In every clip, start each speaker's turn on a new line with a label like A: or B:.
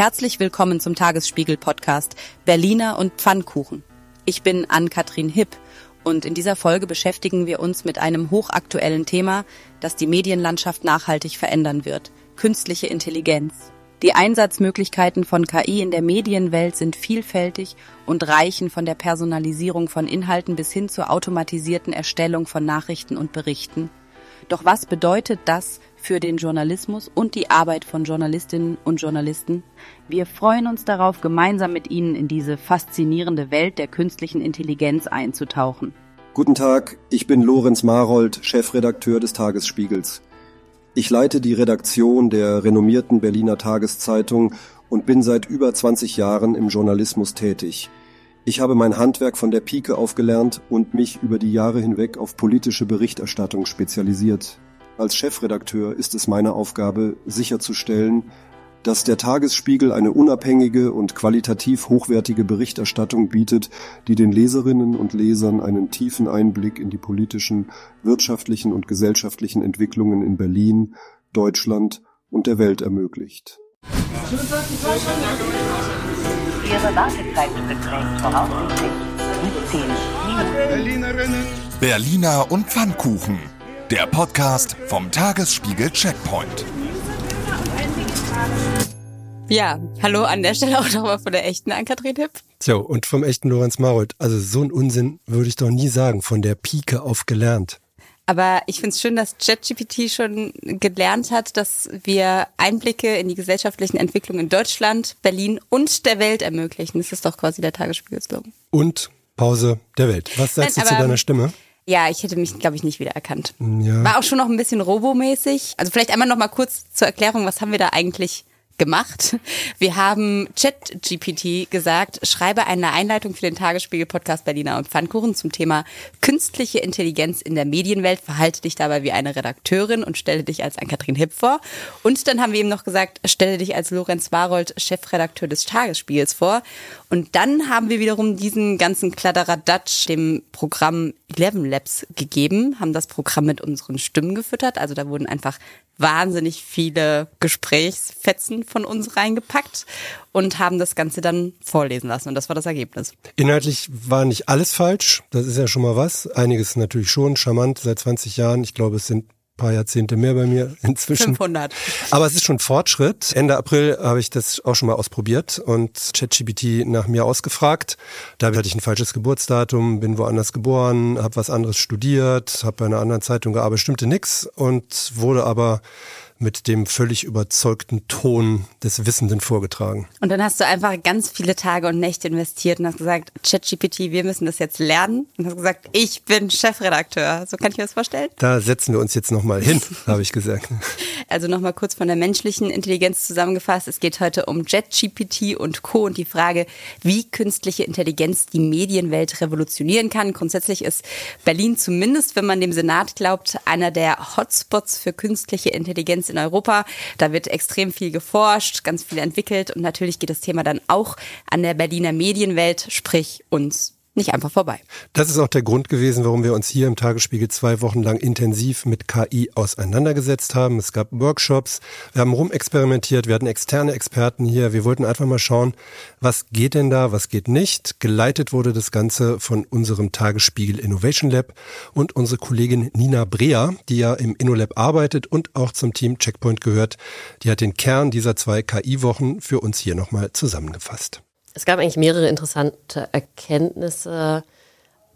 A: Herzlich willkommen zum Tagesspiegel-Podcast Berliner und Pfannkuchen. Ich bin Ann-Kathrin Hipp und in dieser Folge beschäftigen wir uns mit einem hochaktuellen Thema, das die Medienlandschaft nachhaltig verändern wird. Künstliche Intelligenz. Die Einsatzmöglichkeiten von KI in der Medienwelt sind vielfältig und reichen von der Personalisierung von Inhalten bis hin zur automatisierten Erstellung von Nachrichten und Berichten. Doch was bedeutet das für den Journalismus und die Arbeit von Journalistinnen und Journalisten? Wir freuen uns darauf, gemeinsam mit Ihnen in diese faszinierende Welt der künstlichen Intelligenz einzutauchen.
B: Guten Tag, ich bin Lorenz Marold, Chefredakteur des Tagesspiegels. Ich leite die Redaktion der renommierten Berliner Tageszeitung und bin seit über 20 Jahren im Journalismus tätig. Ich habe mein Handwerk von der Pike aufgelernt und mich über die Jahre hinweg auf politische Berichterstattung spezialisiert. Als Chefredakteur ist es meine Aufgabe, sicherzustellen, dass der Tagesspiegel eine unabhängige und qualitativ hochwertige Berichterstattung bietet, die den Leserinnen und Lesern einen tiefen Einblick in die politischen, wirtschaftlichen und gesellschaftlichen Entwicklungen in Berlin, Deutschland und der Welt ermöglicht.
C: Ihre Wartezeit beträgt voraussichtlich 17 Minuten.
D: Berliner und Pfannkuchen. Der Podcast vom Tagesspiegel Checkpoint.
A: Ja, hallo an der Stelle auch nochmal von der echten Ann-Kathrin Hipp.
E: So, und vom echten Lorenz Marold. Also so ein Unsinn würde ich doch nie sagen, von der Pike auf gelernt.
A: Aber ich finde es schön, dass ChatGPT schon gelernt hat, dass wir Einblicke in die gesellschaftlichen Entwicklungen in Deutschland, Berlin und der Welt ermöglichen. Das ist doch quasi der Tagesspiegel-Slogan.
E: Und Pause der Welt. Was sagst Nein, du zu deiner Stimme?
A: Ja, ich hätte mich, glaube ich, nicht wiedererkannt. Ja. War auch schon noch ein bisschen robomäßig. Also vielleicht einmal noch mal kurz zur Erklärung, was haben wir da eigentlich gemacht. Wir haben ChatGPT gesagt, schreibe eine Einleitung für den Tagesspiegel-Podcast Berliner und Pfannkuchen zum Thema künstliche Intelligenz in der Medienwelt. Verhalte dich dabei wie eine Redakteurin und stelle dich als Ann-Kathrin Hipp vor. Und dann haben wir ihm noch gesagt, stelle dich als Lorenz Warold, Chefredakteur des Tagesspiegels vor. Und dann haben wir wiederum diesen ganzen Kladderadatsch dem Programm Eleven Labs gegeben, haben das Programm mit unseren Stimmen gefüttert. Also da wurden einfach wahnsinnig viele Gesprächsfetzen von uns reingepackt und haben das Ganze dann vorlesen lassen. Und das war das Ergebnis.
E: Inhaltlich war nicht alles falsch. Das ist ja schon mal was. Einiges natürlich schon charmant seit 20 Jahren. Ich glaube, es sind paar Jahrzehnte mehr bei mir inzwischen.
A: 500.
E: Aber es ist schon Fortschritt. Ende April habe ich das auch schon mal ausprobiert und ChatGPT nach mir ausgefragt. Da hatte ich ein falsches Geburtsdatum, bin woanders geboren, habe was anderes studiert, habe bei einer anderen Zeitung gearbeitet, stimmte nix und wurde aber mit dem völlig überzeugten Ton des Wissenden vorgetragen.
A: Und dann hast du einfach ganz viele Tage und Nächte investiert und hast gesagt, ChatGPT, wir müssen das jetzt lernen. Und hast gesagt, ich bin Chefredakteur. So kann ich mir das vorstellen?
E: Da setzen wir uns jetzt nochmal hin, habe ich gesagt.
A: Also nochmal kurz von der menschlichen Intelligenz zusammengefasst. Es geht heute um JetGPT und Co. und die Frage, wie künstliche Intelligenz die Medienwelt revolutionieren kann. Grundsätzlich ist Berlin zumindest, wenn man dem Senat glaubt, einer der Hotspots für künstliche Intelligenz in Europa. Da wird extrem viel geforscht, ganz viel entwickelt und natürlich geht das Thema dann auch an der Berliner Medienwelt, sprich uns nicht einfach vorbei.
E: Das ist auch der Grund gewesen, warum wir uns hier im Tagesspiegel zwei Wochen lang intensiv mit KI auseinandergesetzt haben. Es gab Workshops, wir haben rumexperimentiert, wir hatten externe Experten hier. Wir wollten einfach mal schauen, was geht denn da, was geht nicht. Geleitet wurde das Ganze von unserem Tagesspiegel Innovation Lab und unsere Kollegin Nina Brea, die ja im InnoLab arbeitet und auch zum Team Checkpoint gehört. Die hat den Kern dieser zwei KI-Wochen für uns hier nochmal zusammengefasst.
F: Es gab eigentlich mehrere interessante Erkenntnisse.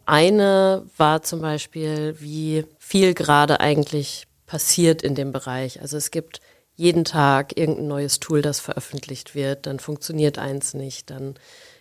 F: Eine war zum Beispiel, wie viel gerade eigentlich passiert in dem Bereich. Also es gibt jeden Tag irgendein neues Tool, das veröffentlicht wird, dann funktioniert eins nicht, dann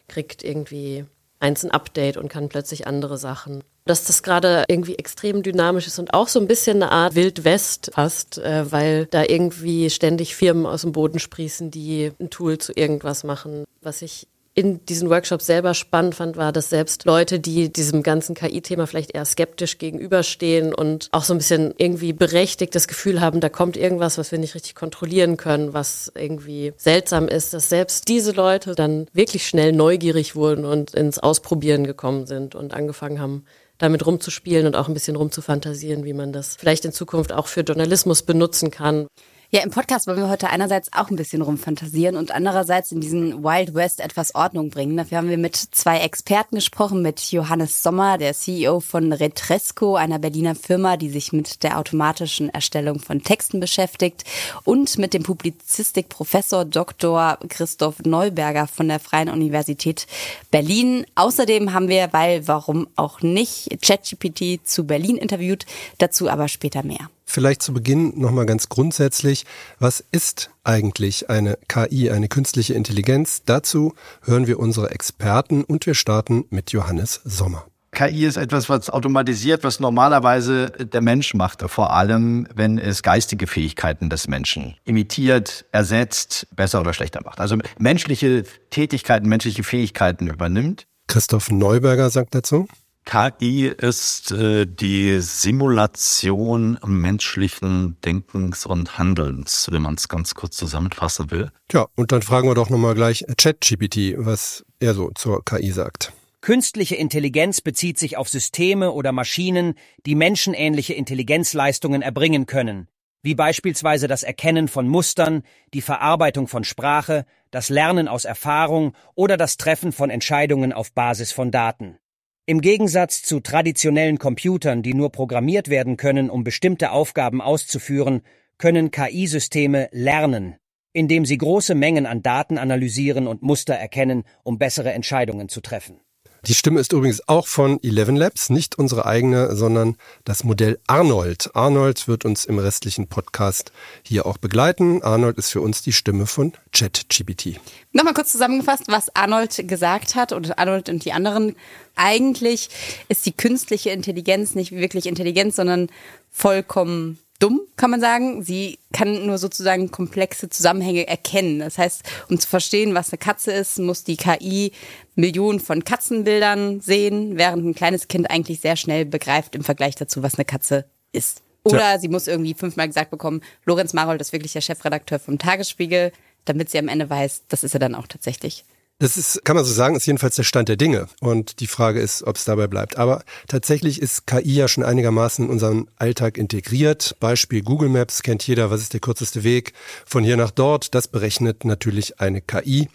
F: kriegt irgendwie eins ein Update und kann plötzlich andere Sachen. Dass das gerade irgendwie extrem dynamisch ist und auch so ein bisschen eine Art Wildwest fast, äh, weil da irgendwie ständig Firmen aus dem Boden sprießen, die ein Tool zu irgendwas machen. Was ich in diesen Workshops selber spannend fand, war, dass selbst Leute, die diesem ganzen KI-Thema vielleicht eher skeptisch gegenüberstehen und auch so ein bisschen irgendwie berechtigt das Gefühl haben, da kommt irgendwas, was wir nicht richtig kontrollieren können, was irgendwie seltsam ist, dass selbst diese Leute dann wirklich schnell neugierig wurden und ins Ausprobieren gekommen sind und angefangen haben, damit rumzuspielen und auch ein bisschen rumzufantasieren, wie man das vielleicht in Zukunft auch für Journalismus benutzen kann.
A: Ja, im Podcast wollen wir heute einerseits auch ein bisschen rumfantasieren und andererseits in diesen Wild West etwas Ordnung bringen. Dafür haben wir mit zwei Experten gesprochen, mit Johannes Sommer, der CEO von Retresco, einer Berliner Firma, die sich mit der automatischen Erstellung von Texten beschäftigt, und mit dem Publizistikprofessor Dr. Christoph Neuberger von der Freien Universität Berlin. Außerdem haben wir, weil warum auch nicht, ChatGPT zu Berlin interviewt, dazu aber später mehr.
E: Vielleicht zu Beginn nochmal ganz grundsätzlich, was ist eigentlich eine KI, eine künstliche Intelligenz? Dazu hören wir unsere Experten und wir starten mit Johannes Sommer.
G: KI ist etwas, was automatisiert, was normalerweise der Mensch macht, vor allem wenn es geistige Fähigkeiten des Menschen imitiert, ersetzt, besser oder schlechter macht. Also menschliche Tätigkeiten, menschliche Fähigkeiten übernimmt.
E: Christoph Neuberger sagt dazu.
H: KI ist äh, die Simulation menschlichen Denkens und Handelns, wenn man es ganz kurz zusammenfassen will.
E: Tja, und dann fragen wir doch nochmal gleich ChatGPT, was er so zur KI sagt.
I: Künstliche Intelligenz bezieht sich auf Systeme oder Maschinen, die menschenähnliche Intelligenzleistungen erbringen können, wie beispielsweise das Erkennen von Mustern, die Verarbeitung von Sprache, das Lernen aus Erfahrung oder das Treffen von Entscheidungen auf Basis von Daten. Im Gegensatz zu traditionellen Computern, die nur programmiert werden können, um bestimmte Aufgaben auszuführen, können KI-Systeme lernen, indem sie große Mengen an Daten analysieren und Muster erkennen, um bessere Entscheidungen zu treffen.
E: Die Stimme ist übrigens auch von Eleven Labs, nicht unsere eigene, sondern das Modell Arnold. Arnold wird uns im restlichen Podcast hier auch begleiten. Arnold ist für uns die Stimme von ChatGPT.
A: Nochmal kurz zusammengefasst, was Arnold gesagt hat und Arnold und die anderen. Eigentlich ist die künstliche Intelligenz nicht wirklich Intelligenz, sondern vollkommen dumm, kann man sagen. Sie kann nur sozusagen komplexe Zusammenhänge erkennen. Das heißt, um zu verstehen, was eine Katze ist, muss die KI Millionen von Katzenbildern sehen, während ein kleines Kind eigentlich sehr schnell begreift im Vergleich dazu, was eine Katze ist. Oder ja. sie muss irgendwie fünfmal gesagt bekommen, Lorenz Marold ist wirklich der Chefredakteur vom Tagesspiegel, damit sie am Ende weiß, das ist er dann auch tatsächlich.
E: Das ist, kann man so sagen, ist jedenfalls der Stand der Dinge. Und die Frage ist, ob es dabei bleibt. Aber tatsächlich ist KI ja schon einigermaßen in unseren Alltag integriert. Beispiel Google Maps kennt jeder, was ist der kürzeste Weg von hier nach dort. Das berechnet natürlich eine KI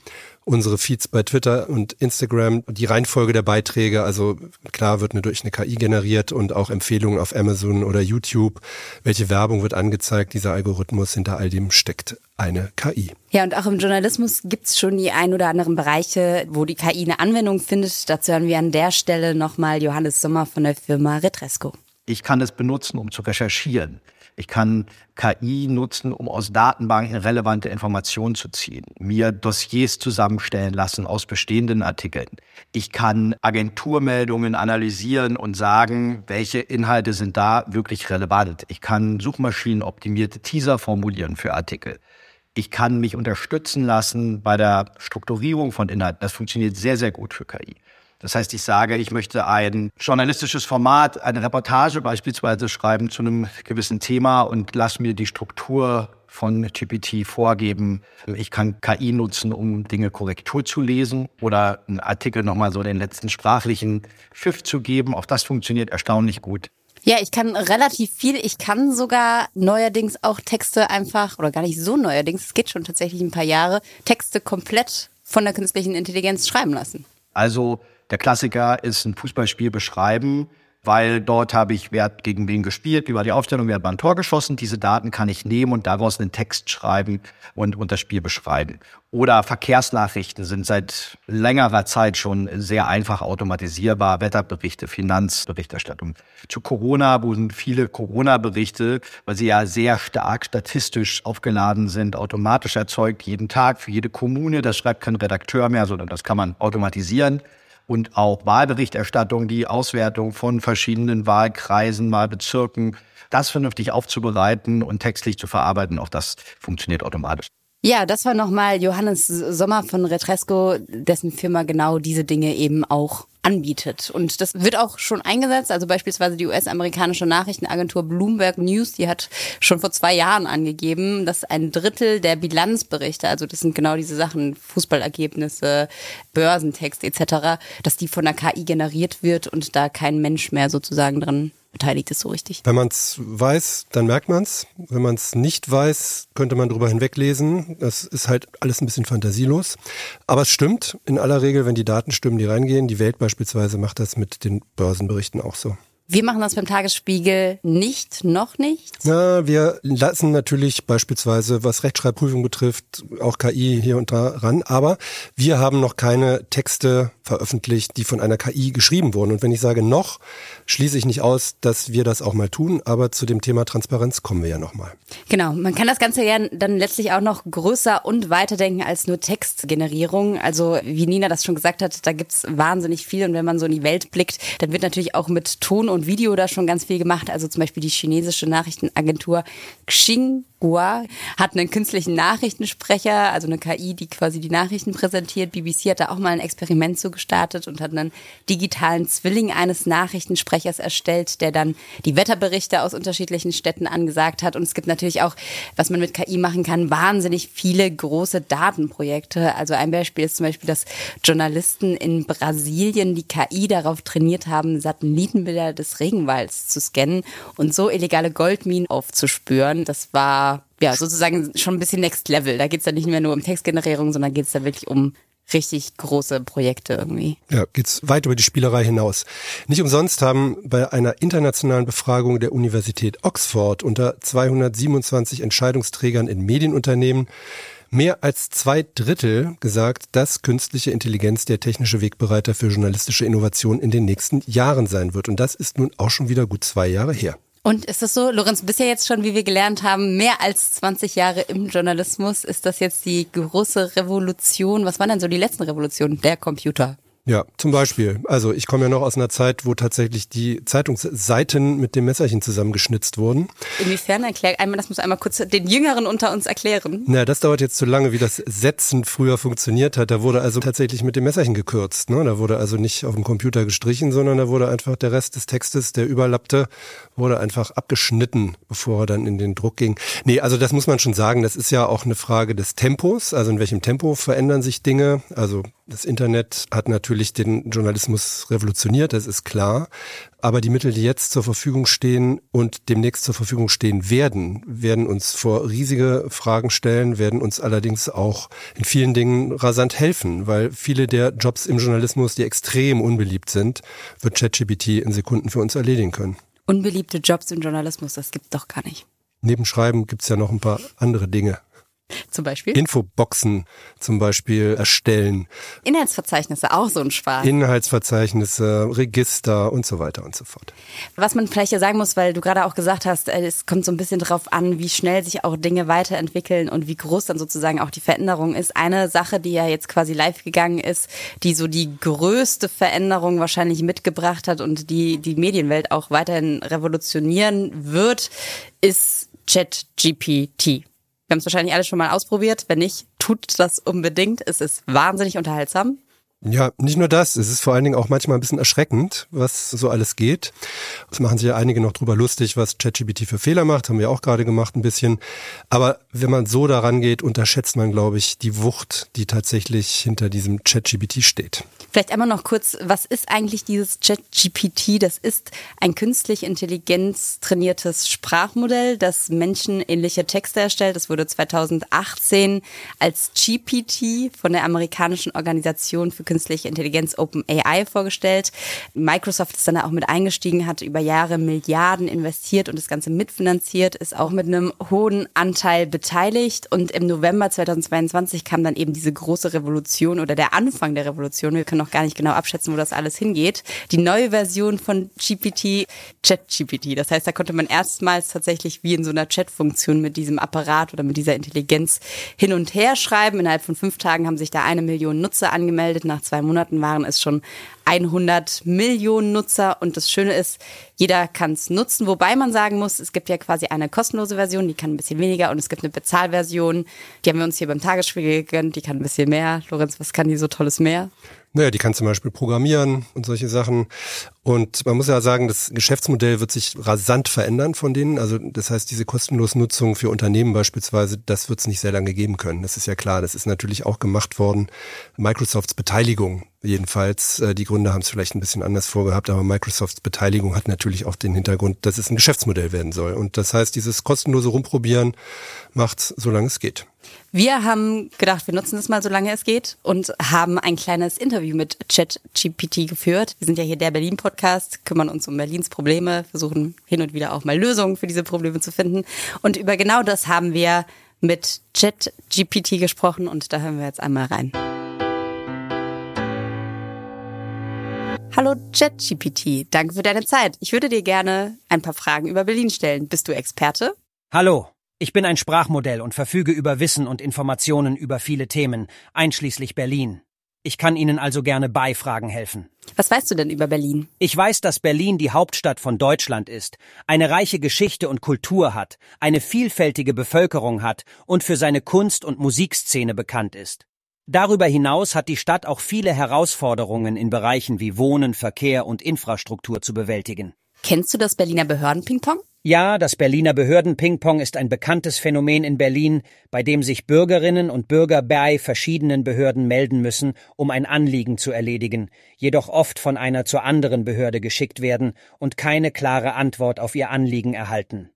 E: unsere Feeds bei Twitter und Instagram, die Reihenfolge der Beiträge, also klar wird eine durch eine KI generiert und auch Empfehlungen auf Amazon oder YouTube. Welche Werbung wird angezeigt? Dieser Algorithmus hinter all dem steckt eine KI.
A: Ja, und auch im Journalismus gibt's schon die ein oder anderen Bereiche, wo die KI eine Anwendung findet. Dazu hören wir an der Stelle nochmal Johannes Sommer von der Firma Retresco.
G: Ich kann es benutzen, um zu recherchieren. Ich kann KI nutzen, um aus Datenbanken relevante Informationen zu ziehen, mir Dossiers zusammenstellen lassen aus bestehenden Artikeln. Ich kann Agenturmeldungen analysieren und sagen, welche Inhalte sind da wirklich relevant. Ich kann suchmaschinenoptimierte Teaser formulieren für Artikel. Ich kann mich unterstützen lassen bei der Strukturierung von Inhalten. Das funktioniert sehr, sehr gut für KI. Das heißt, ich sage, ich möchte ein journalistisches Format, eine Reportage beispielsweise schreiben zu einem gewissen Thema und lass mir die Struktur von GPT vorgeben. Ich kann KI nutzen, um Dinge Korrektur zu lesen oder einen Artikel nochmal so den letzten sprachlichen Pfiff zu geben. Auch das funktioniert erstaunlich gut.
A: Ja, ich kann relativ viel. Ich kann sogar neuerdings auch Texte einfach, oder gar nicht so neuerdings, es geht schon tatsächlich ein paar Jahre, Texte komplett von der künstlichen Intelligenz schreiben lassen.
G: Also der Klassiker ist ein Fußballspiel beschreiben, weil dort habe ich, wer hat gegen wen gespielt, wie war die Aufstellung, wer hat ein Tor geschossen. Diese Daten kann ich nehmen und daraus einen Text schreiben und, und das Spiel beschreiben. Oder Verkehrsnachrichten sind seit längerer Zeit schon sehr einfach automatisierbar. Wetterberichte, Finanzberichterstattung. Zu Corona wurden viele Corona-Berichte, weil sie ja sehr stark statistisch aufgeladen sind, automatisch erzeugt, jeden Tag für jede Kommune. Das schreibt kein Redakteur mehr, sondern das kann man automatisieren und auch Wahlberichterstattung, die Auswertung von verschiedenen Wahlkreisen, Wahlbezirken, das vernünftig aufzubereiten und textlich zu verarbeiten, auch das funktioniert automatisch.
A: Ja, das war nochmal Johannes Sommer von Retresco, dessen Firma genau diese Dinge eben auch anbietet. Und das wird auch schon eingesetzt. Also beispielsweise die US-amerikanische Nachrichtenagentur Bloomberg News, die hat schon vor zwei Jahren angegeben, dass ein Drittel der Bilanzberichte, also das sind genau diese Sachen, Fußballergebnisse, Börsentext etc., dass die von der KI generiert wird und da kein Mensch mehr sozusagen dran beteiligt ist so richtig.
E: Wenn man es weiß, dann merkt man es. Wenn man es nicht weiß, könnte man drüber hinweglesen. Das ist halt alles ein bisschen fantasielos. Aber es stimmt in aller Regel, wenn die Daten stimmen, die reingehen. Die Welt beispielsweise macht das mit den Börsenberichten auch so.
A: Wir machen das beim Tagesspiegel nicht, noch nicht.
E: Na, wir lassen natürlich beispielsweise, was Rechtschreibprüfung betrifft, auch KI hier und da ran. Aber wir haben noch keine Texte veröffentlicht, die von einer KI geschrieben wurden. Und wenn ich sage noch, schließe ich nicht aus, dass wir das auch mal tun. Aber zu dem Thema Transparenz kommen wir ja nochmal.
A: Genau. Man kann das Ganze ja dann letztlich auch noch größer und weiterdenken als nur Textgenerierung. Also, wie Nina das schon gesagt hat, da gibt's wahnsinnig viel. Und wenn man so in die Welt blickt, dann wird natürlich auch mit Ton und Video da schon ganz viel gemacht. Also zum Beispiel die chinesische Nachrichtenagentur Xinhua hat einen künstlichen Nachrichtensprecher, also eine KI, die quasi die Nachrichten präsentiert. BBC hat da auch mal ein Experiment so gestartet und hat einen digitalen Zwilling eines Nachrichtensprechers erstellt, der dann die Wetterberichte aus unterschiedlichen Städten angesagt hat. Und es gibt natürlich auch, was man mit KI machen kann, wahnsinnig viele große Datenprojekte. Also ein Beispiel ist zum Beispiel, dass Journalisten in Brasilien die KI darauf trainiert haben, Satellitenbilder des Regenwalds zu scannen und so illegale Goldminen aufzuspüren. Das war ja sozusagen schon ein bisschen Next Level. Da geht es dann nicht mehr nur um Textgenerierung, sondern geht es da wirklich um richtig große Projekte irgendwie.
E: Ja, geht's weit über die Spielerei hinaus. Nicht umsonst haben bei einer internationalen Befragung der Universität Oxford unter 227 Entscheidungsträgern in Medienunternehmen mehr als zwei Drittel gesagt, dass künstliche Intelligenz der technische Wegbereiter für journalistische Innovation in den nächsten Jahren sein wird. Und das ist nun auch schon wieder gut zwei Jahre her.
A: Und ist das so, Lorenz, bisher jetzt schon, wie wir gelernt haben, mehr als 20 Jahre im Journalismus? Ist das jetzt die große Revolution? Was waren denn so die letzten Revolutionen? Der Computer.
E: Ja, zum Beispiel. Also ich komme ja noch aus einer Zeit, wo tatsächlich die Zeitungsseiten mit dem Messerchen zusammengeschnitzt wurden.
A: Inwiefern erklärt einmal, das muss einmal kurz den Jüngeren unter uns erklären.
E: Na, das dauert jetzt zu lange, wie das Setzen früher funktioniert hat. Da wurde also tatsächlich mit dem Messerchen gekürzt. Ne? Da wurde also nicht auf dem Computer gestrichen, sondern da wurde einfach der Rest des Textes, der überlappte, wurde einfach abgeschnitten, bevor er dann in den Druck ging. Nee, also das muss man schon sagen. Das ist ja auch eine Frage des Tempos. Also in welchem Tempo verändern sich Dinge. Also das Internet hat natürlich den Journalismus revolutioniert, das ist klar. Aber die Mittel, die jetzt zur Verfügung stehen und demnächst zur Verfügung stehen werden, werden uns vor riesige Fragen stellen, werden uns allerdings auch in vielen Dingen rasant helfen, weil viele der Jobs im Journalismus, die extrem unbeliebt sind, wird ChatGPT in Sekunden für uns erledigen können.
A: Unbeliebte Jobs im Journalismus, das gibt's doch gar nicht.
E: Neben Schreiben gibt's ja noch ein paar andere Dinge.
A: Zum Beispiel?
E: Infoboxen zum Beispiel erstellen.
A: Inhaltsverzeichnisse, auch so ein Spaß.
E: Inhaltsverzeichnisse, Register und so weiter und so fort.
A: Was man vielleicht ja sagen muss, weil du gerade auch gesagt hast, äh, es kommt so ein bisschen drauf an, wie schnell sich auch Dinge weiterentwickeln und wie groß dann sozusagen auch die Veränderung ist. Eine Sache, die ja jetzt quasi live gegangen ist, die so die größte Veränderung wahrscheinlich mitgebracht hat und die die Medienwelt auch weiterhin revolutionieren wird, ist ChatGPT. Wir haben es wahrscheinlich alle schon mal ausprobiert. Wenn nicht, tut das unbedingt. Es ist wahnsinnig unterhaltsam.
E: Ja, nicht nur das. Es ist vor allen Dingen auch manchmal ein bisschen erschreckend, was so alles geht. Es machen sich ja einige noch drüber lustig, was ChatGPT für Fehler macht. Haben wir auch gerade gemacht ein bisschen. Aber wenn man so daran geht, unterschätzt man, glaube ich, die Wucht, die tatsächlich hinter diesem ChatGPT steht.
A: Vielleicht einmal noch kurz, was ist eigentlich dieses ChatGPT? Das ist ein künstlich Intelligenz trainiertes Sprachmodell, das menschenähnliche Texte erstellt. Das wurde 2018 als GPT von der amerikanischen Organisation für künstliche Intelligenz OpenAI vorgestellt. Microsoft ist dann auch mit eingestiegen, hat über Jahre Milliarden investiert und das Ganze mitfinanziert, ist auch mit einem hohen Anteil beteiligt. Und im November 2022 kam dann eben diese große Revolution oder der Anfang der Revolution. Wir können noch gar nicht genau abschätzen, wo das alles hingeht. Die neue Version von GPT, ChatGPT. Das heißt, da konnte man erstmals tatsächlich wie in so einer Chat-Funktion mit diesem Apparat oder mit dieser Intelligenz hin und her schreiben. Innerhalb von fünf Tagen haben sich da eine Million Nutzer angemeldet. Nach zwei Monaten waren es schon 100 Millionen Nutzer und das Schöne ist, jeder kann es nutzen, wobei man sagen muss, es gibt ja quasi eine kostenlose Version, die kann ein bisschen weniger und es gibt eine Bezahlversion, die haben wir uns hier beim Tagesspiegel gegönnt, die kann ein bisschen mehr. Lorenz, was kann die so tolles mehr?
E: Naja, die kann zum Beispiel programmieren und solche Sachen. Und man muss ja sagen, das Geschäftsmodell wird sich rasant verändern von denen. Also das heißt, diese kostenlose Nutzung für Unternehmen beispielsweise, das wird es nicht sehr lange geben können. Das ist ja klar. Das ist natürlich auch gemacht worden. Microsofts Beteiligung Jedenfalls, äh, die Gründer haben es vielleicht ein bisschen anders vorgehabt, aber Microsofts Beteiligung hat natürlich auch den Hintergrund, dass es ein Geschäftsmodell werden soll. Und das heißt, dieses kostenlose Rumprobieren macht solange es geht.
A: Wir haben gedacht, wir nutzen es mal, solange es geht und haben ein kleines Interview mit ChatGPT geführt. Wir sind ja hier der Berlin-Podcast, kümmern uns um Berlins Probleme, versuchen hin und wieder auch mal Lösungen für diese Probleme zu finden. Und über genau das haben wir mit ChatGPT gesprochen und da hören wir jetzt einmal rein. Hallo ChatGPT, danke für deine Zeit. Ich würde dir gerne ein paar Fragen über Berlin stellen. Bist du Experte?
I: Hallo, ich bin ein Sprachmodell und verfüge über Wissen und Informationen über viele Themen, einschließlich Berlin. Ich kann Ihnen also gerne bei Fragen helfen.
A: Was weißt du denn über Berlin?
I: Ich weiß, dass Berlin die Hauptstadt von Deutschland ist, eine reiche Geschichte und Kultur hat, eine vielfältige Bevölkerung hat und für seine Kunst- und Musikszene bekannt ist. Darüber hinaus hat die Stadt auch viele Herausforderungen in Bereichen wie Wohnen, Verkehr und Infrastruktur zu bewältigen.
A: Kennst du das Berliner Behörden-Ping-Pong?
I: Ja, das Berliner Behörden-Ping-Pong ist ein bekanntes Phänomen in Berlin, bei dem sich Bürgerinnen und Bürger bei verschiedenen Behörden melden müssen, um ein Anliegen zu erledigen, jedoch oft von einer zur anderen Behörde geschickt werden und keine klare Antwort auf ihr Anliegen erhalten.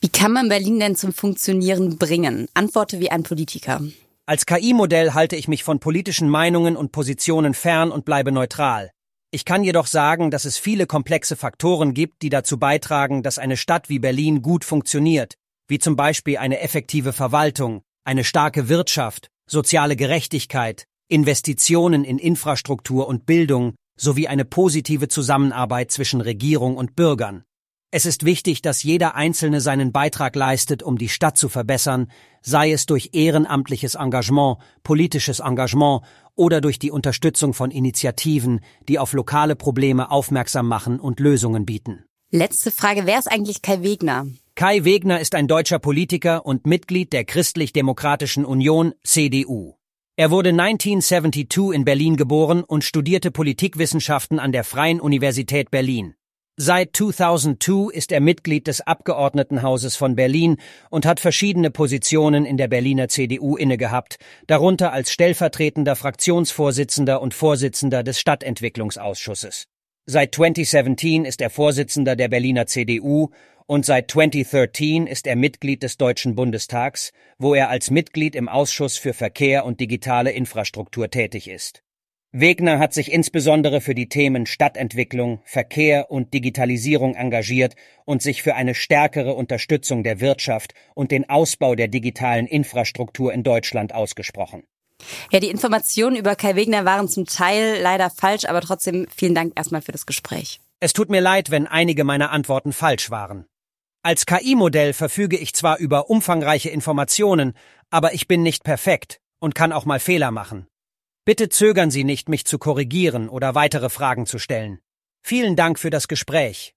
A: Wie kann man Berlin denn zum Funktionieren bringen? Antworte wie ein Politiker.
I: Als KI-Modell halte ich mich von politischen Meinungen und Positionen fern und bleibe neutral. Ich kann jedoch sagen, dass es viele komplexe Faktoren gibt, die dazu beitragen, dass eine Stadt wie Berlin gut funktioniert, wie zum Beispiel eine effektive Verwaltung, eine starke Wirtschaft, soziale Gerechtigkeit, Investitionen in Infrastruktur und Bildung sowie eine positive Zusammenarbeit zwischen Regierung und Bürgern. Es ist wichtig, dass jeder Einzelne seinen Beitrag leistet, um die Stadt zu verbessern, sei es durch ehrenamtliches Engagement, politisches Engagement oder durch die Unterstützung von Initiativen, die auf lokale Probleme aufmerksam machen und Lösungen bieten.
A: Letzte Frage, wer ist eigentlich Kai Wegner?
I: Kai Wegner ist ein deutscher Politiker und Mitglied der Christlich-Demokratischen Union CDU. Er wurde 1972 in Berlin geboren und studierte Politikwissenschaften an der Freien Universität Berlin. Seit 2002 ist er Mitglied des Abgeordnetenhauses von Berlin und hat verschiedene Positionen in der Berliner CDU innegehabt, darunter als stellvertretender Fraktionsvorsitzender und Vorsitzender des Stadtentwicklungsausschusses. Seit 2017 ist er Vorsitzender der Berliner CDU und seit 2013 ist er Mitglied des Deutschen Bundestags, wo er als Mitglied im Ausschuss für Verkehr und digitale Infrastruktur tätig ist. Wegner hat sich insbesondere für die Themen Stadtentwicklung, Verkehr und Digitalisierung engagiert und sich für eine stärkere Unterstützung der Wirtschaft und den Ausbau der digitalen Infrastruktur in Deutschland ausgesprochen.
A: Ja, die Informationen über Kai Wegner waren zum Teil leider falsch, aber trotzdem vielen Dank erstmal für das Gespräch.
I: Es tut mir leid, wenn einige meiner Antworten falsch waren. Als KI-Modell verfüge ich zwar über umfangreiche Informationen, aber ich bin nicht perfekt und kann auch mal Fehler machen. Bitte zögern Sie nicht, mich zu korrigieren oder weitere Fragen zu stellen. Vielen Dank für das Gespräch.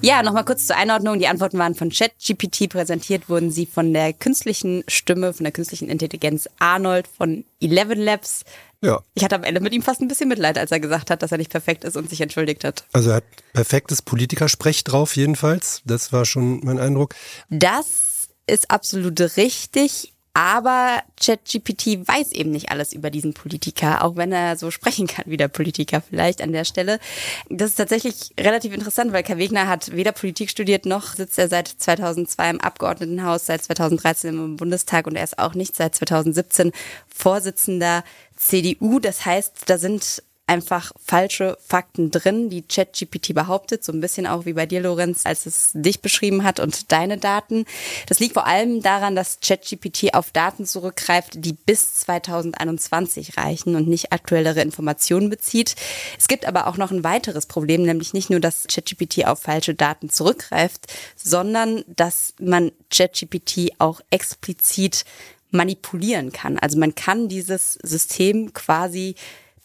A: Ja, nochmal kurz zur Einordnung. Die Antworten waren von ChatGPT präsentiert, wurden sie von der künstlichen Stimme, von der künstlichen Intelligenz Arnold von Eleven Labs.
E: Ja.
A: Ich hatte am Ende mit ihm fast ein bisschen Mitleid, als er gesagt hat, dass er nicht perfekt ist und sich entschuldigt hat.
E: Also er hat perfektes Politikersprech drauf, jedenfalls. Das war schon mein Eindruck.
A: Das ist absolut richtig. Aber ChatGPT weiß eben nicht alles über diesen Politiker, auch wenn er so sprechen kann wie der Politiker vielleicht an der Stelle. Das ist tatsächlich relativ interessant, weil Kai Wegner hat weder Politik studiert noch sitzt er seit 2002 im Abgeordnetenhaus, seit 2013 im Bundestag und er ist auch nicht seit 2017 Vorsitzender CDU. Das heißt, da sind einfach falsche Fakten drin, die ChatGPT behauptet, so ein bisschen auch wie bei dir, Lorenz, als es dich beschrieben hat und deine Daten. Das liegt vor allem daran, dass ChatGPT auf Daten zurückgreift, die bis 2021 reichen und nicht aktuellere Informationen bezieht. Es gibt aber auch noch ein weiteres Problem, nämlich nicht nur, dass ChatGPT auf falsche Daten zurückgreift, sondern dass man ChatGPT auch explizit manipulieren kann. Also man kann dieses System quasi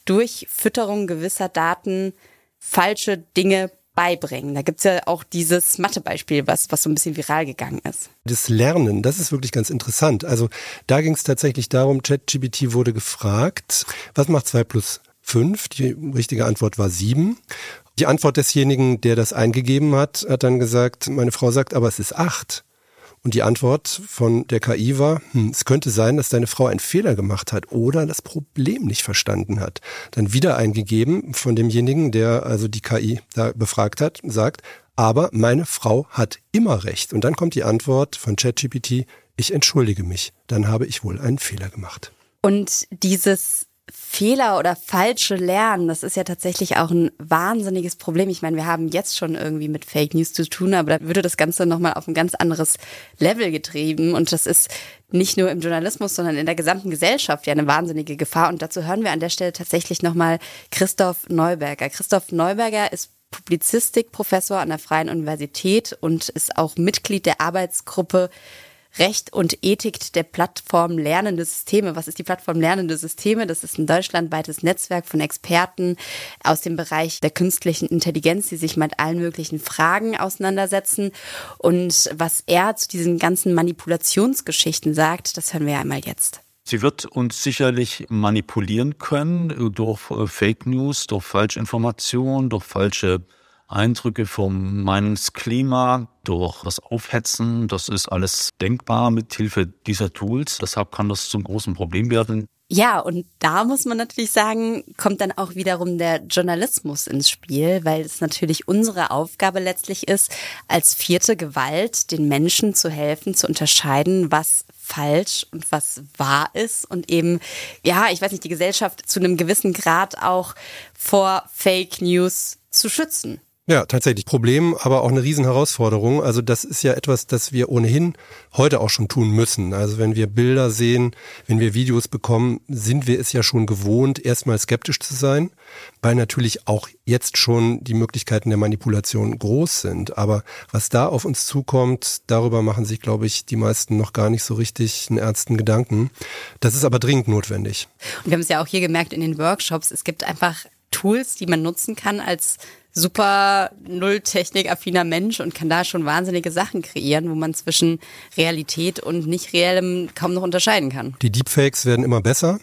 A: durch Fütterung gewisser Daten falsche Dinge beibringen. Da gibt's ja auch dieses Mathebeispiel, was, was so ein bisschen viral gegangen ist.
E: Das Lernen, das ist wirklich ganz interessant. Also da ging es tatsächlich darum, ChatGPT wurde gefragt, was macht zwei plus fünf? Die richtige Antwort war sieben. Die Antwort desjenigen, der das eingegeben hat, hat dann gesagt, meine Frau sagt, aber es ist acht. Und die Antwort von der KI war, hm, es könnte sein, dass deine Frau einen Fehler gemacht hat oder das Problem nicht verstanden hat. Dann wieder eingegeben von demjenigen, der also die KI da befragt hat, sagt, aber meine Frau hat immer recht. Und dann kommt die Antwort von ChatGPT, ich entschuldige mich, dann habe ich wohl einen Fehler gemacht.
A: Und dieses Fehler oder falsche Lernen, das ist ja tatsächlich auch ein wahnsinniges Problem. Ich meine, wir haben jetzt schon irgendwie mit Fake News zu tun, aber da würde das Ganze nochmal auf ein ganz anderes Level getrieben. Und das ist nicht nur im Journalismus, sondern in der gesamten Gesellschaft ja eine wahnsinnige Gefahr. Und dazu hören wir an der Stelle tatsächlich nochmal Christoph Neuberger. Christoph Neuberger ist Publizistikprofessor an der Freien Universität und ist auch Mitglied der Arbeitsgruppe Recht und Ethik der Plattform Lernende Systeme. Was ist die Plattform Lernende Systeme? Das ist ein deutschlandweites Netzwerk von Experten aus dem Bereich der künstlichen Intelligenz, die sich mit allen möglichen Fragen auseinandersetzen. Und was er zu diesen ganzen Manipulationsgeschichten sagt, das hören wir einmal jetzt.
H: Sie wird uns sicherlich manipulieren können durch äh, Fake News, durch Falschinformationen, durch falsche Eindrücke vom Meinungsklima, durch das Aufhetzen. Das ist alles denkbar mit Hilfe dieser Tools. Deshalb kann das zum großen Problem werden.
A: Ja, und da muss man natürlich sagen, kommt dann auch wiederum der Journalismus ins Spiel, weil es natürlich unsere Aufgabe letztlich ist, als vierte Gewalt den Menschen zu helfen, zu unterscheiden, was falsch und was wahr ist und eben, ja, ich weiß nicht, die Gesellschaft zu einem gewissen Grad auch vor Fake News zu schützen.
E: Ja, tatsächlich Problem, aber auch eine Riesenherausforderung. Also das ist ja etwas, das wir ohnehin heute auch schon tun müssen. Also wenn wir Bilder sehen, wenn wir Videos bekommen, sind wir es ja schon gewohnt, erstmal skeptisch zu sein, weil natürlich auch jetzt schon die Möglichkeiten der Manipulation groß sind. Aber was da auf uns zukommt, darüber machen sich, glaube ich, die meisten noch gar nicht so richtig einen ernsten Gedanken. Das ist aber dringend notwendig.
A: Und wir haben es ja auch hier gemerkt in den Workshops, es gibt einfach Tools, die man nutzen kann als super null technikaffiner Mensch und kann da schon wahnsinnige Sachen kreieren, wo man zwischen Realität und nicht reellem kaum noch unterscheiden kann.
E: Die Deepfakes werden immer besser.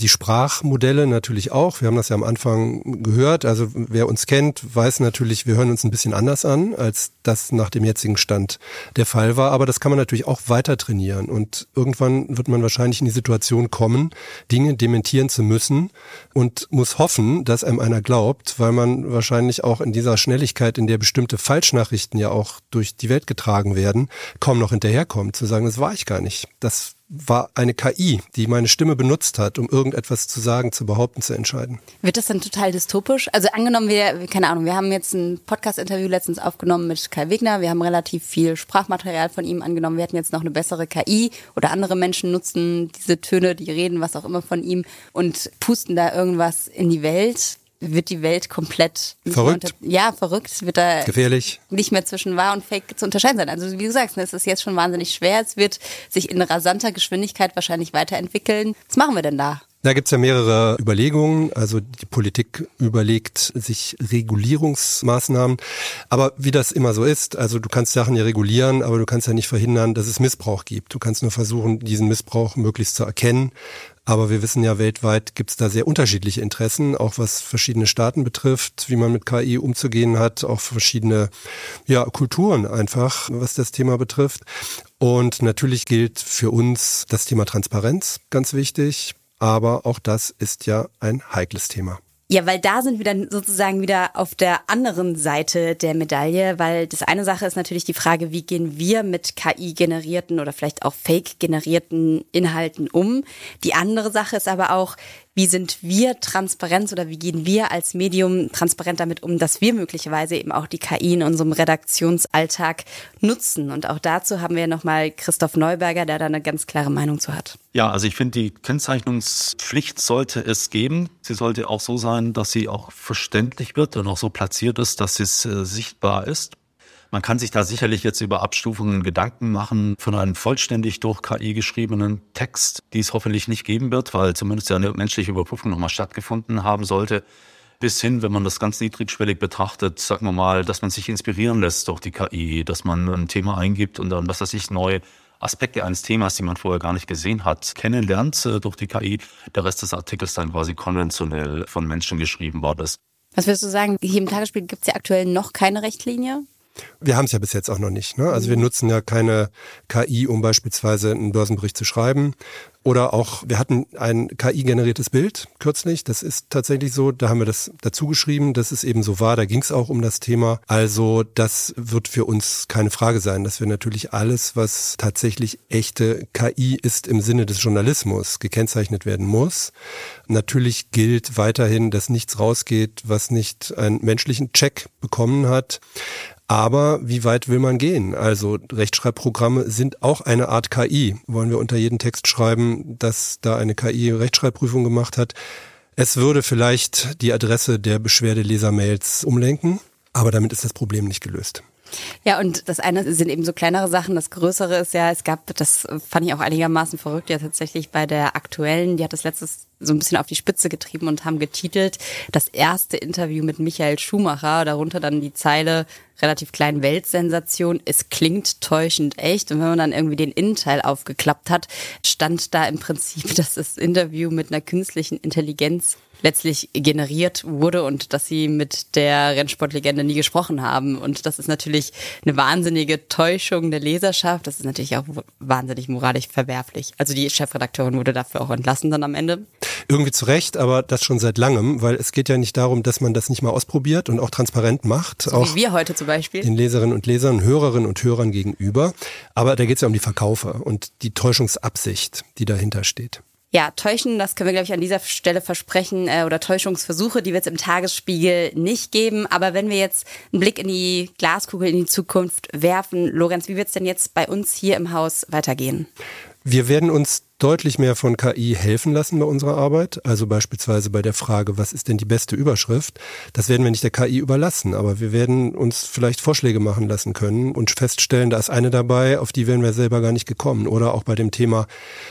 E: Die Sprachmodelle natürlich auch. Wir haben das ja am Anfang gehört. Also wer uns kennt, weiß natürlich, wir hören uns ein bisschen anders an, als das nach dem jetzigen Stand der Fall war. Aber das kann man natürlich auch weiter trainieren. Und irgendwann wird man wahrscheinlich in die Situation kommen, Dinge dementieren zu müssen und muss hoffen, dass einem einer glaubt, weil man wahrscheinlich auch in dieser Schnelligkeit, in der bestimmte Falschnachrichten ja auch durch die Welt getragen werden, kaum noch hinterherkommt, zu sagen, das war ich gar nicht. Das war eine KI, die meine Stimme benutzt hat, um irgendetwas zu sagen, zu behaupten, zu entscheiden.
A: Wird das dann total dystopisch? Also angenommen, wir, keine Ahnung, wir haben jetzt ein Podcast-Interview letztens aufgenommen mit Kai Wegner, wir haben relativ viel Sprachmaterial von ihm angenommen, wir hätten jetzt noch eine bessere KI oder andere Menschen nutzen diese Töne, die reden, was auch immer von ihm und pusten da irgendwas in die Welt wird die Welt komplett
E: verrückt.
A: Ja, verrückt, wird da
E: gefährlich
A: nicht mehr zwischen wahr und fake zu unterscheiden sein. Also wie du sagst, es ist jetzt schon wahnsinnig schwer. Es wird sich in rasanter Geschwindigkeit wahrscheinlich weiterentwickeln. Was machen wir denn da?
E: Da gibt's ja mehrere Überlegungen. Also die Politik überlegt sich Regulierungsmaßnahmen. Aber wie das immer so ist, also du kannst Sachen ja regulieren, aber du kannst ja nicht verhindern, dass es Missbrauch gibt. Du kannst nur versuchen, diesen Missbrauch möglichst zu erkennen aber wir wissen ja, weltweit gibt es da sehr unterschiedliche Interessen, auch was verschiedene Staaten betrifft, wie man mit KI umzugehen hat, auch verschiedene ja, Kulturen einfach, was das Thema betrifft. Und natürlich gilt für uns das Thema Transparenz ganz wichtig, aber auch das ist ja ein heikles Thema.
A: Ja, weil da sind wir dann sozusagen wieder auf der anderen Seite der Medaille, weil das eine Sache ist natürlich die Frage, wie gehen wir mit KI-generierten oder vielleicht auch Fake-generierten Inhalten um. Die andere Sache ist aber auch, wie sind wir transparent oder wie gehen wir als Medium transparent damit um, dass wir möglicherweise eben auch die KI in unserem Redaktionsalltag nutzen. Und auch dazu haben wir nochmal Christoph Neuberger, der da eine ganz klare Meinung zu hat.
H: Ja, also ich finde, die Kennzeichnungspflicht sollte es geben. Sie sollte auch so sein, dass sie auch verständlich wird und auch so platziert ist, dass es äh, sichtbar ist. Man kann sich da sicherlich jetzt über Abstufungen Gedanken machen von einem vollständig durch KI geschriebenen Text, die es hoffentlich nicht geben wird, weil zumindest ja eine menschliche Überprüfung nochmal stattgefunden haben sollte. Bis hin, wenn man das ganz niedrigschwellig betrachtet, sagen wir mal, dass man sich inspirieren lässt durch die KI, dass man ein Thema eingibt und dann, was weiß ich, neue Aspekte eines Themas, die man vorher gar nicht gesehen hat, kennenlernt äh, durch die KI. Der Rest des Artikels dann quasi konventionell von Menschen geschrieben worden ist.
A: Was würdest du sagen? Hier im Tagesspiel gibt es ja aktuell noch keine Richtlinie?
E: Wir haben es ja bis jetzt auch noch nicht. Ne? Also wir nutzen ja keine KI, um beispielsweise einen Börsenbericht zu schreiben. Oder auch, wir hatten ein KI-generiertes Bild kürzlich. Das ist tatsächlich so. Da haben wir das dazu geschrieben, dass es eben so war. Da ging es auch um das Thema. Also das wird für uns keine Frage sein, dass wir natürlich alles, was tatsächlich echte KI ist im Sinne des Journalismus, gekennzeichnet werden muss. Natürlich gilt weiterhin, dass nichts rausgeht, was nicht einen menschlichen Check bekommen hat. Aber wie weit will man gehen? Also Rechtschreibprogramme sind auch eine Art KI. Wollen wir unter jeden Text schreiben, dass da eine KI Rechtschreibprüfung gemacht hat? Es würde vielleicht die Adresse der Beschwerdeleser-Mails umlenken, aber damit ist das Problem nicht gelöst.
A: Ja, und das eine sind eben so kleinere Sachen. Das größere ist ja, es gab, das fand ich auch einigermaßen verrückt, ja tatsächlich bei der aktuellen, die hat das letztes so ein bisschen auf die Spitze getrieben und haben getitelt, das erste Interview mit Michael Schumacher, darunter dann die Zeile, relativ kleinen Weltsensation, es klingt täuschend echt. Und wenn man dann irgendwie den Innenteil aufgeklappt hat, stand da im Prinzip, dass das Interview mit einer künstlichen Intelligenz letztlich generiert wurde und dass sie mit der Rennsportlegende nie gesprochen haben. Und das ist natürlich eine wahnsinnige Täuschung der Leserschaft. Das ist natürlich auch wahnsinnig moralisch verwerflich. Also die Chefredakteurin wurde dafür auch entlassen dann am Ende.
E: Irgendwie zu Recht, aber das schon seit langem, weil es geht ja nicht darum, dass man das nicht mal ausprobiert und auch transparent macht.
A: So
E: auch
A: wie wir heute zum Beispiel.
E: Den Leserinnen und Lesern, Hörerinnen und Hörern gegenüber. Aber da geht es ja um die Verkaufer und die Täuschungsabsicht, die dahinter steht.
A: Ja, täuschen, das können wir, glaube ich, an dieser Stelle versprechen, äh, oder Täuschungsversuche, die wird es im Tagesspiegel nicht geben. Aber wenn wir jetzt einen Blick in die Glaskugel, in die Zukunft werfen, Lorenz, wie wird es denn jetzt bei uns hier im Haus weitergehen?
E: Wir werden uns deutlich mehr von KI helfen lassen bei unserer Arbeit. Also beispielsweise bei der Frage, was ist denn die beste Überschrift? Das werden wir nicht der KI überlassen, aber wir werden uns vielleicht Vorschläge machen lassen können und feststellen, da ist eine dabei, auf die wären wir selber gar nicht gekommen. Oder auch bei dem Thema,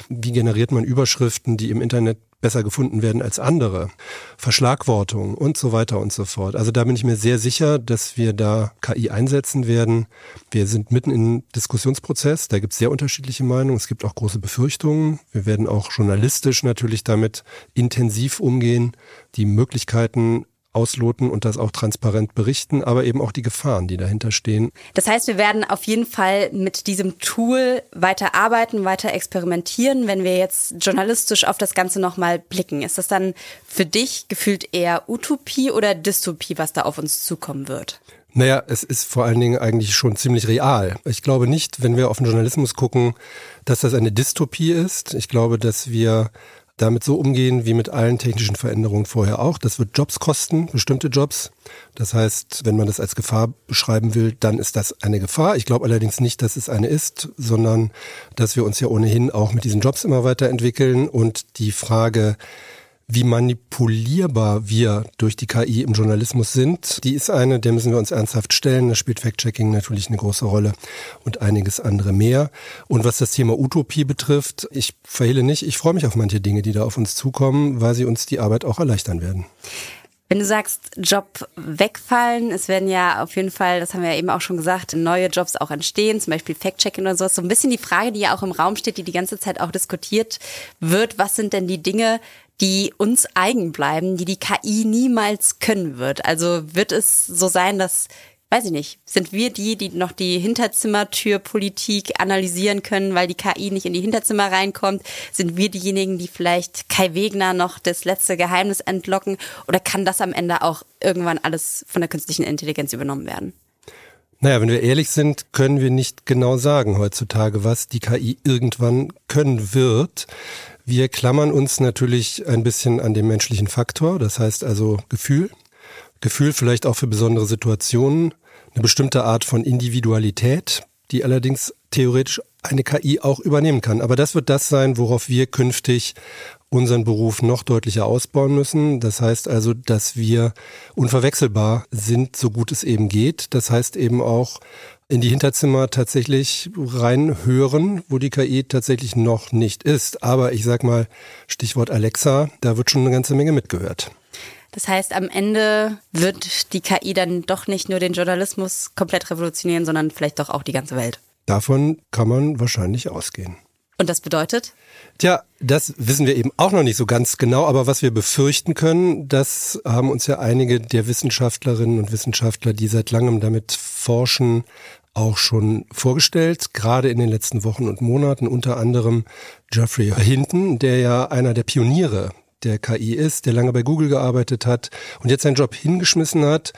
E: wie generiert man Überschriften, die im Internet besser gefunden werden als andere, Verschlagwortung und so weiter und so fort. Also da bin ich mir sehr sicher, dass wir da KI einsetzen werden. Wir sind mitten im Diskussionsprozess, da gibt es sehr unterschiedliche Meinungen, es gibt auch große Befürchtungen. Wir werden auch journalistisch natürlich damit intensiv umgehen, die Möglichkeiten ausloten und das auch transparent berichten, aber eben auch die Gefahren, die dahinter stehen.
A: Das heißt, wir werden auf jeden Fall mit diesem Tool weiter arbeiten, weiter experimentieren. Wenn wir jetzt journalistisch auf das Ganze nochmal blicken, ist das dann für dich gefühlt eher Utopie oder Dystopie, was da auf uns zukommen wird?
E: Naja, es ist vor allen Dingen eigentlich schon ziemlich real. Ich glaube nicht, wenn wir auf den Journalismus gucken, dass das eine Dystopie ist. Ich glaube, dass wir damit so umgehen wie mit allen technischen Veränderungen vorher auch. Das wird Jobs kosten, bestimmte Jobs. Das heißt, wenn man das als Gefahr beschreiben will, dann ist das eine Gefahr. Ich glaube allerdings nicht, dass es eine ist, sondern dass wir uns ja ohnehin auch mit diesen Jobs immer weiterentwickeln und die Frage, wie manipulierbar wir durch die KI im Journalismus sind, die ist eine, der müssen wir uns ernsthaft stellen. Da spielt Fact-Checking natürlich eine große Rolle und einiges andere mehr. Und was das Thema Utopie betrifft, ich verhehle nicht, ich freue mich auf manche Dinge, die da auf uns zukommen, weil sie uns die Arbeit auch erleichtern werden.
A: Wenn du sagst, Job wegfallen, es werden ja auf jeden Fall, das haben wir ja eben auch schon gesagt, neue Jobs auch entstehen, zum Beispiel Fact-Checking oder sowas. So ein bisschen die Frage, die ja auch im Raum steht, die die ganze Zeit auch diskutiert wird. Was sind denn die Dinge, die uns eigen bleiben, die die KI niemals können wird. Also wird es so sein, dass weiß ich nicht, sind wir die, die noch die Hinterzimmertürpolitik analysieren können, weil die KI nicht in die Hinterzimmer reinkommt? Sind wir diejenigen, die vielleicht Kai Wegner noch das letzte Geheimnis entlocken? Oder kann das am Ende auch irgendwann alles von der künstlichen Intelligenz übernommen werden?
E: Naja, wenn wir ehrlich sind, können wir nicht genau sagen heutzutage, was die KI irgendwann können wird. Wir klammern uns natürlich ein bisschen an den menschlichen Faktor, das heißt also Gefühl. Gefühl vielleicht auch für besondere Situationen, eine bestimmte Art von Individualität, die allerdings theoretisch eine KI auch übernehmen kann. Aber das wird das sein, worauf wir künftig unseren Beruf noch deutlicher ausbauen müssen. Das heißt also, dass wir unverwechselbar sind, so gut es eben geht. Das heißt eben auch, in die Hinterzimmer tatsächlich reinhören, wo die KI tatsächlich noch nicht ist. Aber ich sag mal, Stichwort Alexa, da wird schon eine ganze Menge mitgehört.
A: Das heißt, am Ende wird die KI dann doch nicht nur den Journalismus komplett revolutionieren, sondern vielleicht doch auch die ganze Welt.
E: Davon kann man wahrscheinlich ausgehen.
A: Und das bedeutet?
E: Tja, das wissen wir eben auch noch nicht so ganz genau, aber was wir befürchten können, das haben uns ja einige der Wissenschaftlerinnen und Wissenschaftler, die seit langem damit forschen, auch schon vorgestellt, gerade in den letzten Wochen und Monaten, unter anderem Geoffrey Hinton, der ja einer der Pioniere der KI ist, der lange bei Google gearbeitet hat und jetzt seinen Job hingeschmissen hat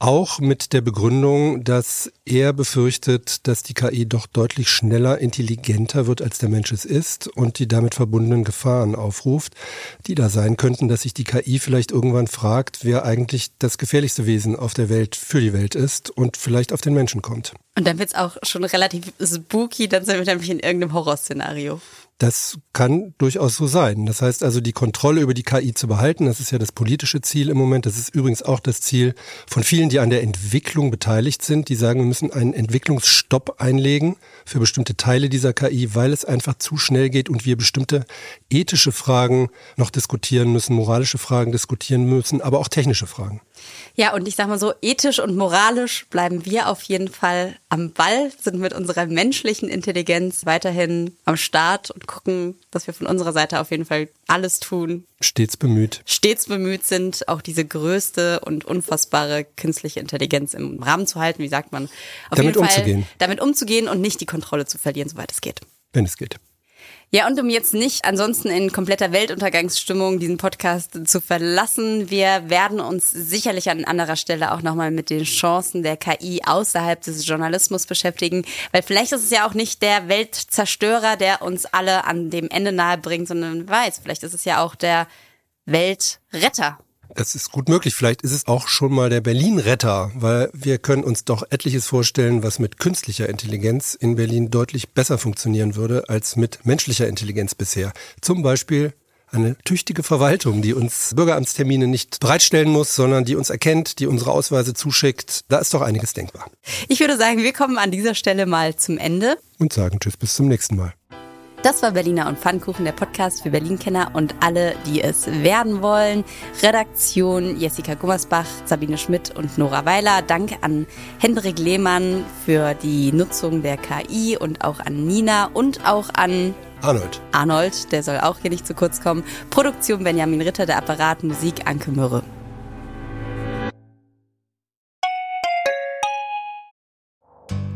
E: auch mit der Begründung, dass er befürchtet, dass die KI doch deutlich schneller intelligenter wird, als der Mensch es ist und die damit verbundenen Gefahren aufruft, die da sein könnten, dass sich die KI vielleicht irgendwann fragt, wer eigentlich das gefährlichste Wesen auf der Welt für die Welt ist und vielleicht auf den Menschen kommt.
A: Und dann wird es auch schon relativ spooky, dann sind wir nämlich in irgendeinem Horrorszenario.
E: Das kann durchaus so sein. Das heißt also, die Kontrolle über die KI zu behalten, das ist ja das politische Ziel im Moment. Das ist übrigens auch das Ziel von vielen, die an der Entwicklung beteiligt sind, die sagen, wir müssen einen Entwicklungsstopp einlegen für bestimmte Teile dieser KI, weil es einfach zu schnell geht und wir bestimmte ethische Fragen noch diskutieren müssen, moralische Fragen diskutieren müssen, aber auch technische Fragen.
A: Ja, und ich sag mal so, ethisch und moralisch bleiben wir auf jeden Fall am Ball, sind mit unserer menschlichen Intelligenz weiterhin am Start und gucken, dass wir von unserer Seite auf jeden Fall alles tun.
E: Stets bemüht.
A: Stets bemüht sind, auch diese größte und unfassbare künstliche Intelligenz im Rahmen zu halten, wie sagt man, auf
E: damit
A: jeden Fall
E: umzugehen.
A: damit umzugehen und nicht die Kontrolle zu verlieren, soweit es geht.
E: Wenn es geht.
A: Ja, und um jetzt nicht ansonsten in kompletter Weltuntergangsstimmung diesen Podcast zu verlassen, wir werden uns sicherlich an anderer Stelle auch nochmal mit den Chancen der KI außerhalb des Journalismus beschäftigen, weil vielleicht ist es ja auch nicht der Weltzerstörer, der uns alle an dem Ende nahe bringt, sondern weiß, vielleicht ist es ja auch der Weltretter.
E: Das ist gut möglich. Vielleicht ist es auch schon mal der Berlin-Retter, weil wir können uns doch etliches vorstellen, was mit künstlicher Intelligenz in Berlin deutlich besser funktionieren würde als mit menschlicher Intelligenz bisher. Zum Beispiel eine tüchtige Verwaltung, die uns Bürgeramtstermine nicht bereitstellen muss, sondern die uns erkennt, die unsere Ausweise zuschickt. Da ist doch einiges denkbar.
A: Ich würde sagen, wir kommen an dieser Stelle mal zum Ende.
E: Und sagen Tschüss, bis zum nächsten Mal.
A: Das war Berliner und Pfannkuchen, der Podcast für Berlin-Kenner und alle, die es werden wollen. Redaktion Jessica Gummersbach, Sabine Schmidt und Nora Weiler. Dank an Hendrik Lehmann für die Nutzung der KI und auch an Nina und auch an
E: Arnold.
A: Arnold, der soll auch hier nicht zu kurz kommen. Produktion Benjamin Ritter, der Apparat, Musik Anke Mürre.